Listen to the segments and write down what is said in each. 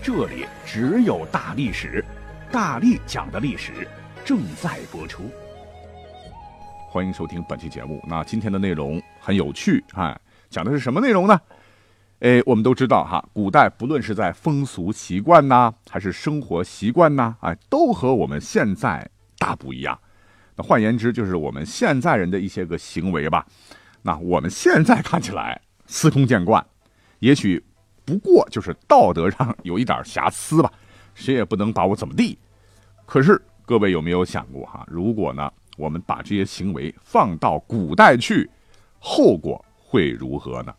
这里只有大历史，大力讲的历史正在播出。欢迎收听本期节目。那今天的内容很有趣，哎，讲的是什么内容呢？哎，我们都知道哈，古代不论是在风俗习惯呐，还是生活习惯呐，哎，都和我们现在大不一样。那换言之，就是我们现在人的一些个行为吧。那我们现在看起来司空见惯，也许。不过就是道德上有一点瑕疵吧，谁也不能把我怎么地。可是各位有没有想过哈？如果呢，我们把这些行为放到古代去，后果会如何呢？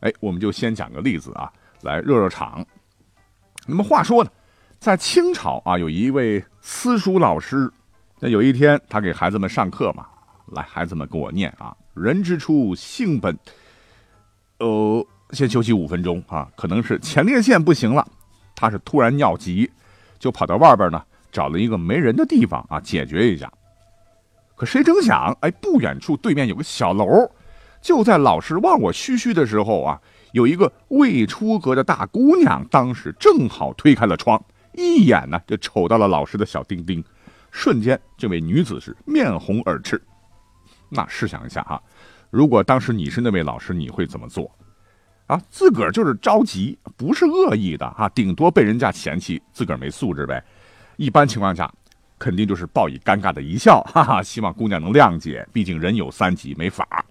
哎，我们就先讲个例子啊，来热热场。那么话说呢，在清朝啊，有一位私塾老师，那有一天他给孩子们上课嘛，来，孩子们跟我念啊，人之初，性本，呃。先休息五分钟啊，可能是前列腺不行了，他是突然尿急，就跑到外边呢，找了一个没人的地方啊，解决一下。可谁成想，哎，不远处对面有个小楼，就在老师望我嘘嘘的时候啊，有一个未出阁的大姑娘，当时正好推开了窗，一眼呢就瞅到了老师的小丁丁，瞬间这位女子是面红耳赤。那试想一下哈，如果当时你是那位老师，你会怎么做？啊，自个儿就是着急，不是恶意的啊，顶多被人家嫌弃自个儿没素质呗。一般情况下，肯定就是报以尴尬的一笑，哈哈，希望姑娘能谅解，毕竟人有三急，没法。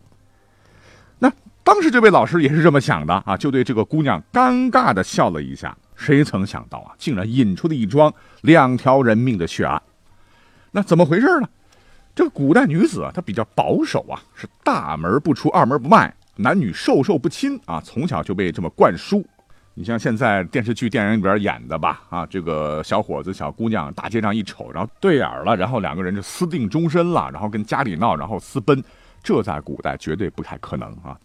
那当时这位老师也是这么想的啊，就对这个姑娘尴尬的笑了一下。谁曾想到啊，竟然引出了一桩两条人命的血案。那怎么回事呢？这个古代女子啊，她比较保守啊，是大门不出，二门不迈。男女授受不亲啊，从小就被这么灌输。你像现在电视剧、电影里边演的吧，啊，这个小伙子、小姑娘大街上一瞅，然后对眼了，然后两个人就私定终身了，然后跟家里闹，然后私奔，这在古代绝对不太可能啊。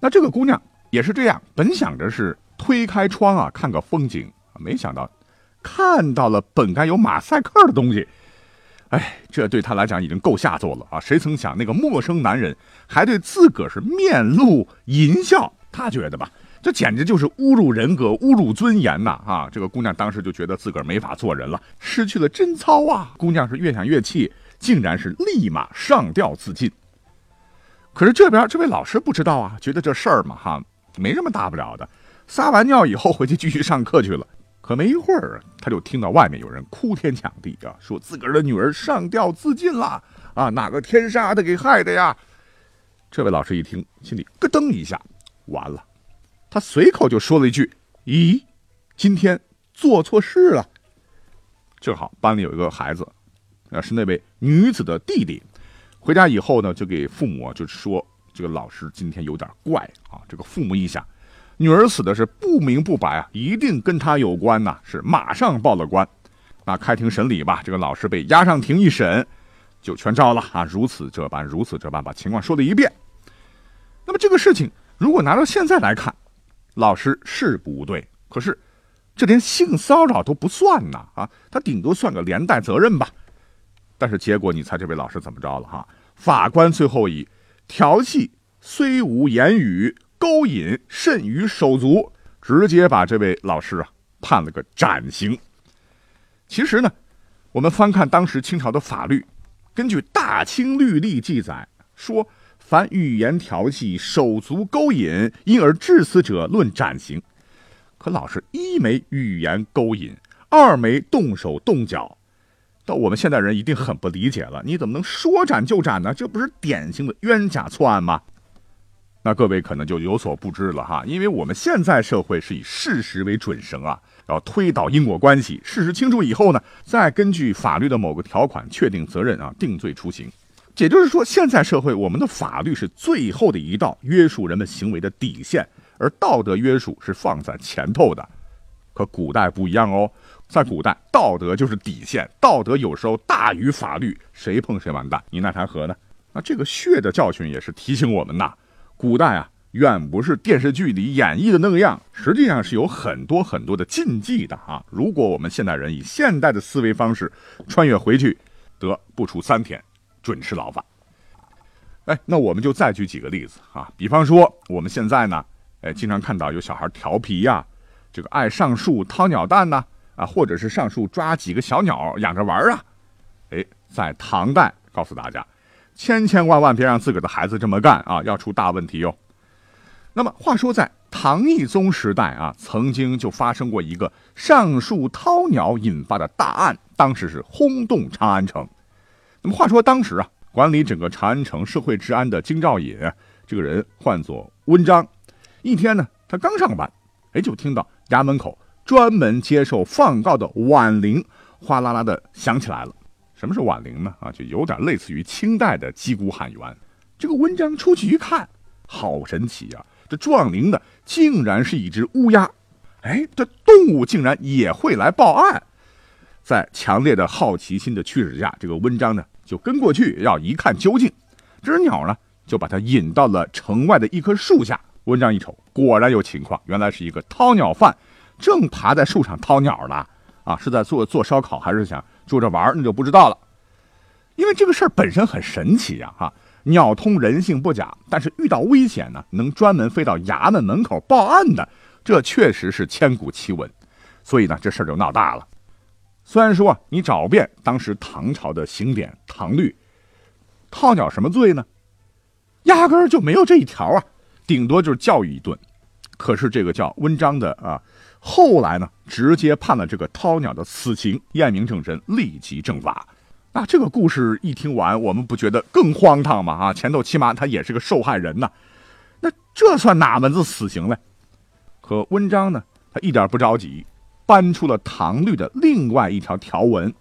那这个姑娘也是这样，本想着是推开窗啊，看个风景，没想到看到了本该有马赛克的东西。哎，这对他来讲已经够下作了啊！谁曾想那个陌生男人还对自个儿是面露淫笑，他觉得吧，这简直就是侮辱人格、侮辱尊严呐！啊，这个姑娘当时就觉得自个儿没法做人了，失去了贞操啊！姑娘是越想越气，竟然是立马上吊自尽。可是这边这位老师不知道啊，觉得这事儿嘛，哈，没什么大不了的，撒完尿以后回去继续上课去了。可没一会儿，他就听到外面有人哭天抢地啊，说自个儿的女儿上吊自尽了啊，哪个天杀的给害的呀？这位老师一听，心里咯噔一下，完了，他随口就说了一句：“咦，今天做错事了。”正好班里有一个孩子，啊，是那位女子的弟弟，回家以后呢，就给父母就说这个老师今天有点怪啊。这个父母一想。女儿死的是不明不白啊，一定跟他有关呐！是马上报了官，那开庭审理吧。这个老师被押上庭一审，就全招了啊！如此这般，如此这般，把情况说了一遍。那么这个事情如果拿到现在来看，老师是不对，可是这连性骚扰都不算呐啊！他顶多算个连带责任吧。但是结果你猜这位老师怎么着了哈？法官最后以调戏虽无言语。勾引甚于手足，直接把这位老师啊判了个斩刑。其实呢，我们翻看当时清朝的法律，根据《大清律例》记载说，凡语言调戏、手足勾引，因而致死者，论斩刑。可老师一没语言勾引，二没动手动脚，到我们现代人一定很不理解了：你怎么能说斩就斩呢？这不是典型的冤假错案吗？那各位可能就有所不知了哈，因为我们现在社会是以事实为准绳啊，然后推导因果关系，事实清楚以后呢，再根据法律的某个条款确定责任啊，定罪处刑。也就是说，现在社会我们的法律是最后的一道约束人们行为的底线，而道德约束是放在前头的。可古代不一样哦，在古代，道德就是底线，道德有时候大于法律，谁碰谁完蛋，你奈谈何呢？那这个血的教训也是提醒我们呐，古代啊，远不是电视剧里演绎的那个样，实际上是有很多很多的禁忌的啊。如果我们现代人以现代的思维方式穿越回去，得不出三天，准吃牢饭。哎，那我们就再举几个例子啊，比方说我们现在呢，哎，经常看到有小孩调皮呀，这个爱上树掏鸟蛋呐，啊，或者是上树抓几个小鸟养着玩啊。哎，在唐代，告诉大家，千千万万别让自个儿的孩子这么干啊，要出大问题哟。那么话说，在唐懿宗时代啊，曾经就发生过一个上树掏鸟引发的大案，当时是轰动长安城。那么话说当时啊。管理整个长安城社会治安的京兆尹，这个人唤作温章。一天呢，他刚上班，哎，就听到衙门口专门接受放告的挽铃哗啦啦的响起来了。什么是挽铃呢？啊，就有点类似于清代的击鼓喊冤。这个温章出去一看，好神奇呀！这撞铃的竟然是一只乌鸦。哎，这动物竟然也会来报案。在强烈的好奇心的驱使下，这个温章呢？就跟过去要一看究竟，这只鸟呢就把它引到了城外的一棵树下。文章一瞅，果然有情况，原来是一个掏鸟犯，正爬在树上掏鸟呢。啊，是在做做烧烤，还是想住着玩那就不知道了。因为这个事儿本身很神奇呀，哈，鸟通人性不假，但是遇到危险呢，能专门飞到衙门门口报案的，这确实是千古奇闻。所以呢，这事儿就闹大了。虽然说你找遍当时唐朝的刑典唐律，套鸟什么罪呢？压根儿就没有这一条啊，顶多就是教育一顿。可是这个叫温章的啊，后来呢，直接判了这个掏鸟的死刑，验明正身，立即正法。那这个故事一听完，我们不觉得更荒唐吗？啊，前头起码他也是个受害人呐，那这算哪门子死刑嘞？可温章呢，他一点不着急。搬出了唐律的另外一条条文，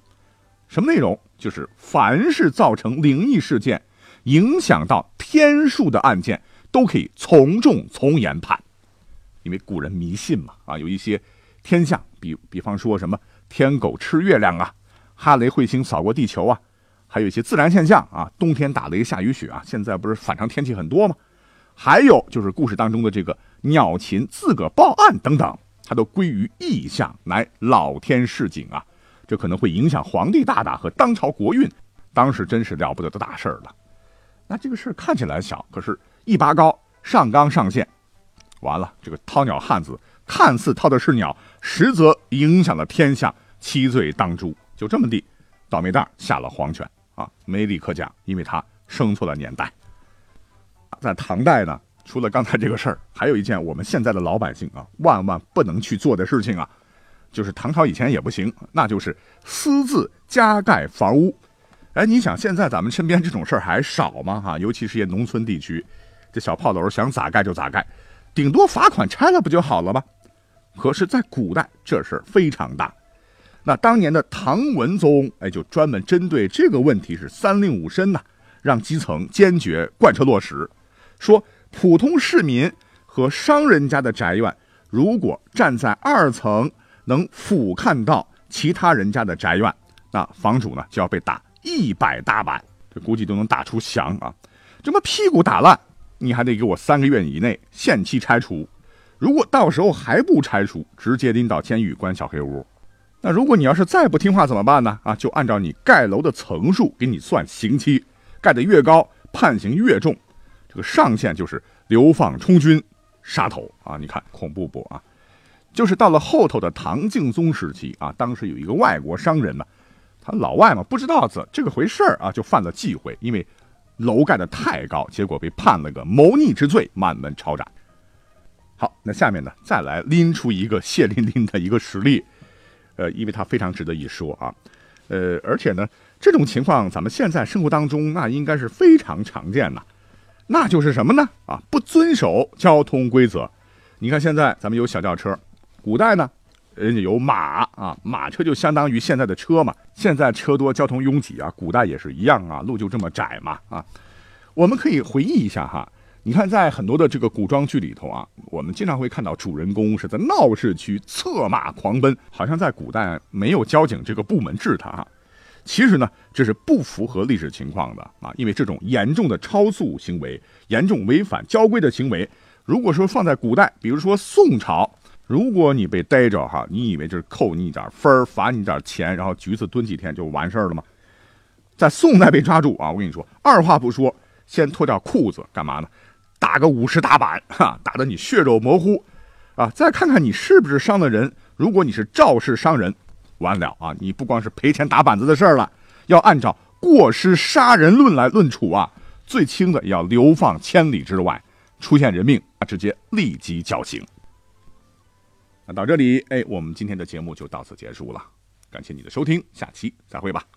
什么内容？就是凡是造成灵异事件、影响到天数的案件，都可以从重从严判。因为古人迷信嘛，啊，有一些天象，比比方说什么天狗吃月亮啊，哈雷彗星扫过地球啊，还有一些自然现象啊，冬天打雷下雨雪啊，现在不是反常天气很多吗？还有就是故事当中的这个鸟禽自个报案等等。它都归于异象，乃老天示警啊！这可能会影响皇帝大大和当朝国运，当时真是了不得的大事儿了。那这个事儿看起来小，可是一拔高上纲上线，完了，这个掏鸟汉子看似掏的是鸟，实则影响了天下，七罪当诛。就这么地，倒霉蛋下了黄泉啊！没理可讲，因为他生错了年代。在唐代呢。除了刚才这个事儿，还有一件我们现在的老百姓啊万万不能去做的事情啊，就是唐朝以前也不行，那就是私自加盖房屋。哎，你想现在咱们身边这种事儿还少吗？哈，尤其是些农村地区，这小炮楼想咋盖就咋盖，顶多罚款拆了不就好了吗？可是，在古代这事儿非常大。那当年的唐文宗哎，就专门针对这个问题是三令五申呐，让基层坚决贯彻落实，说。普通市民和商人家的宅院，如果站在二层能俯瞰到其他人家的宅院，那房主呢就要被打一百大板，这估计都能打出翔啊！这么屁股打烂，你还得给我三个月以内限期拆除。如果到时候还不拆除，直接拎到监狱关小黑屋。那如果你要是再不听话怎么办呢？啊，就按照你盖楼的层数给你算刑期，盖得越高，判刑越重。这个上限就是流放充军、杀头啊！你看恐怖不啊？就是到了后头的唐敬宗时期啊，当时有一个外国商人呢，他老外嘛不知道这这个回事儿啊，就犯了忌讳，因为楼盖的太高，结果被判了个谋逆之罪，满门抄斩。好，那下面呢，再来拎出一个血淋淋的一个实例，呃，因为它非常值得一说啊，呃，而且呢，这种情况咱们现在生活当中那应该是非常常见的。那就是什么呢？啊，不遵守交通规则。你看现在咱们有小轿车，古代呢，人家有马啊，马车就相当于现在的车嘛。现在车多，交通拥挤啊，古代也是一样啊，路就这么窄嘛啊。我们可以回忆一下哈，你看，在很多的这个古装剧里头啊，我们经常会看到主人公是在闹市区策马狂奔，好像在古代没有交警这个部门治他哈。其实呢，这是不符合历史情况的啊，因为这种严重的超速行为、严重违反交规的行为，如果说放在古代，比如说宋朝，如果你被逮着哈，你以为就是扣你一点分儿、罚你点钱，然后局子蹲几天就完事儿了吗？在宋代被抓住啊，我跟你说，二话不说，先脱掉裤子干嘛呢？打个五十大板，哈，打得你血肉模糊，啊，再看看你是不是伤的人。如果你是肇事伤人，完了啊，你不光是赔钱打板子的事儿了，要按照过失杀人论来论处啊，最轻的要流放千里之外，出现人命啊，直接立即绞刑。那到这里，哎，我们今天的节目就到此结束了，感谢你的收听，下期再会吧。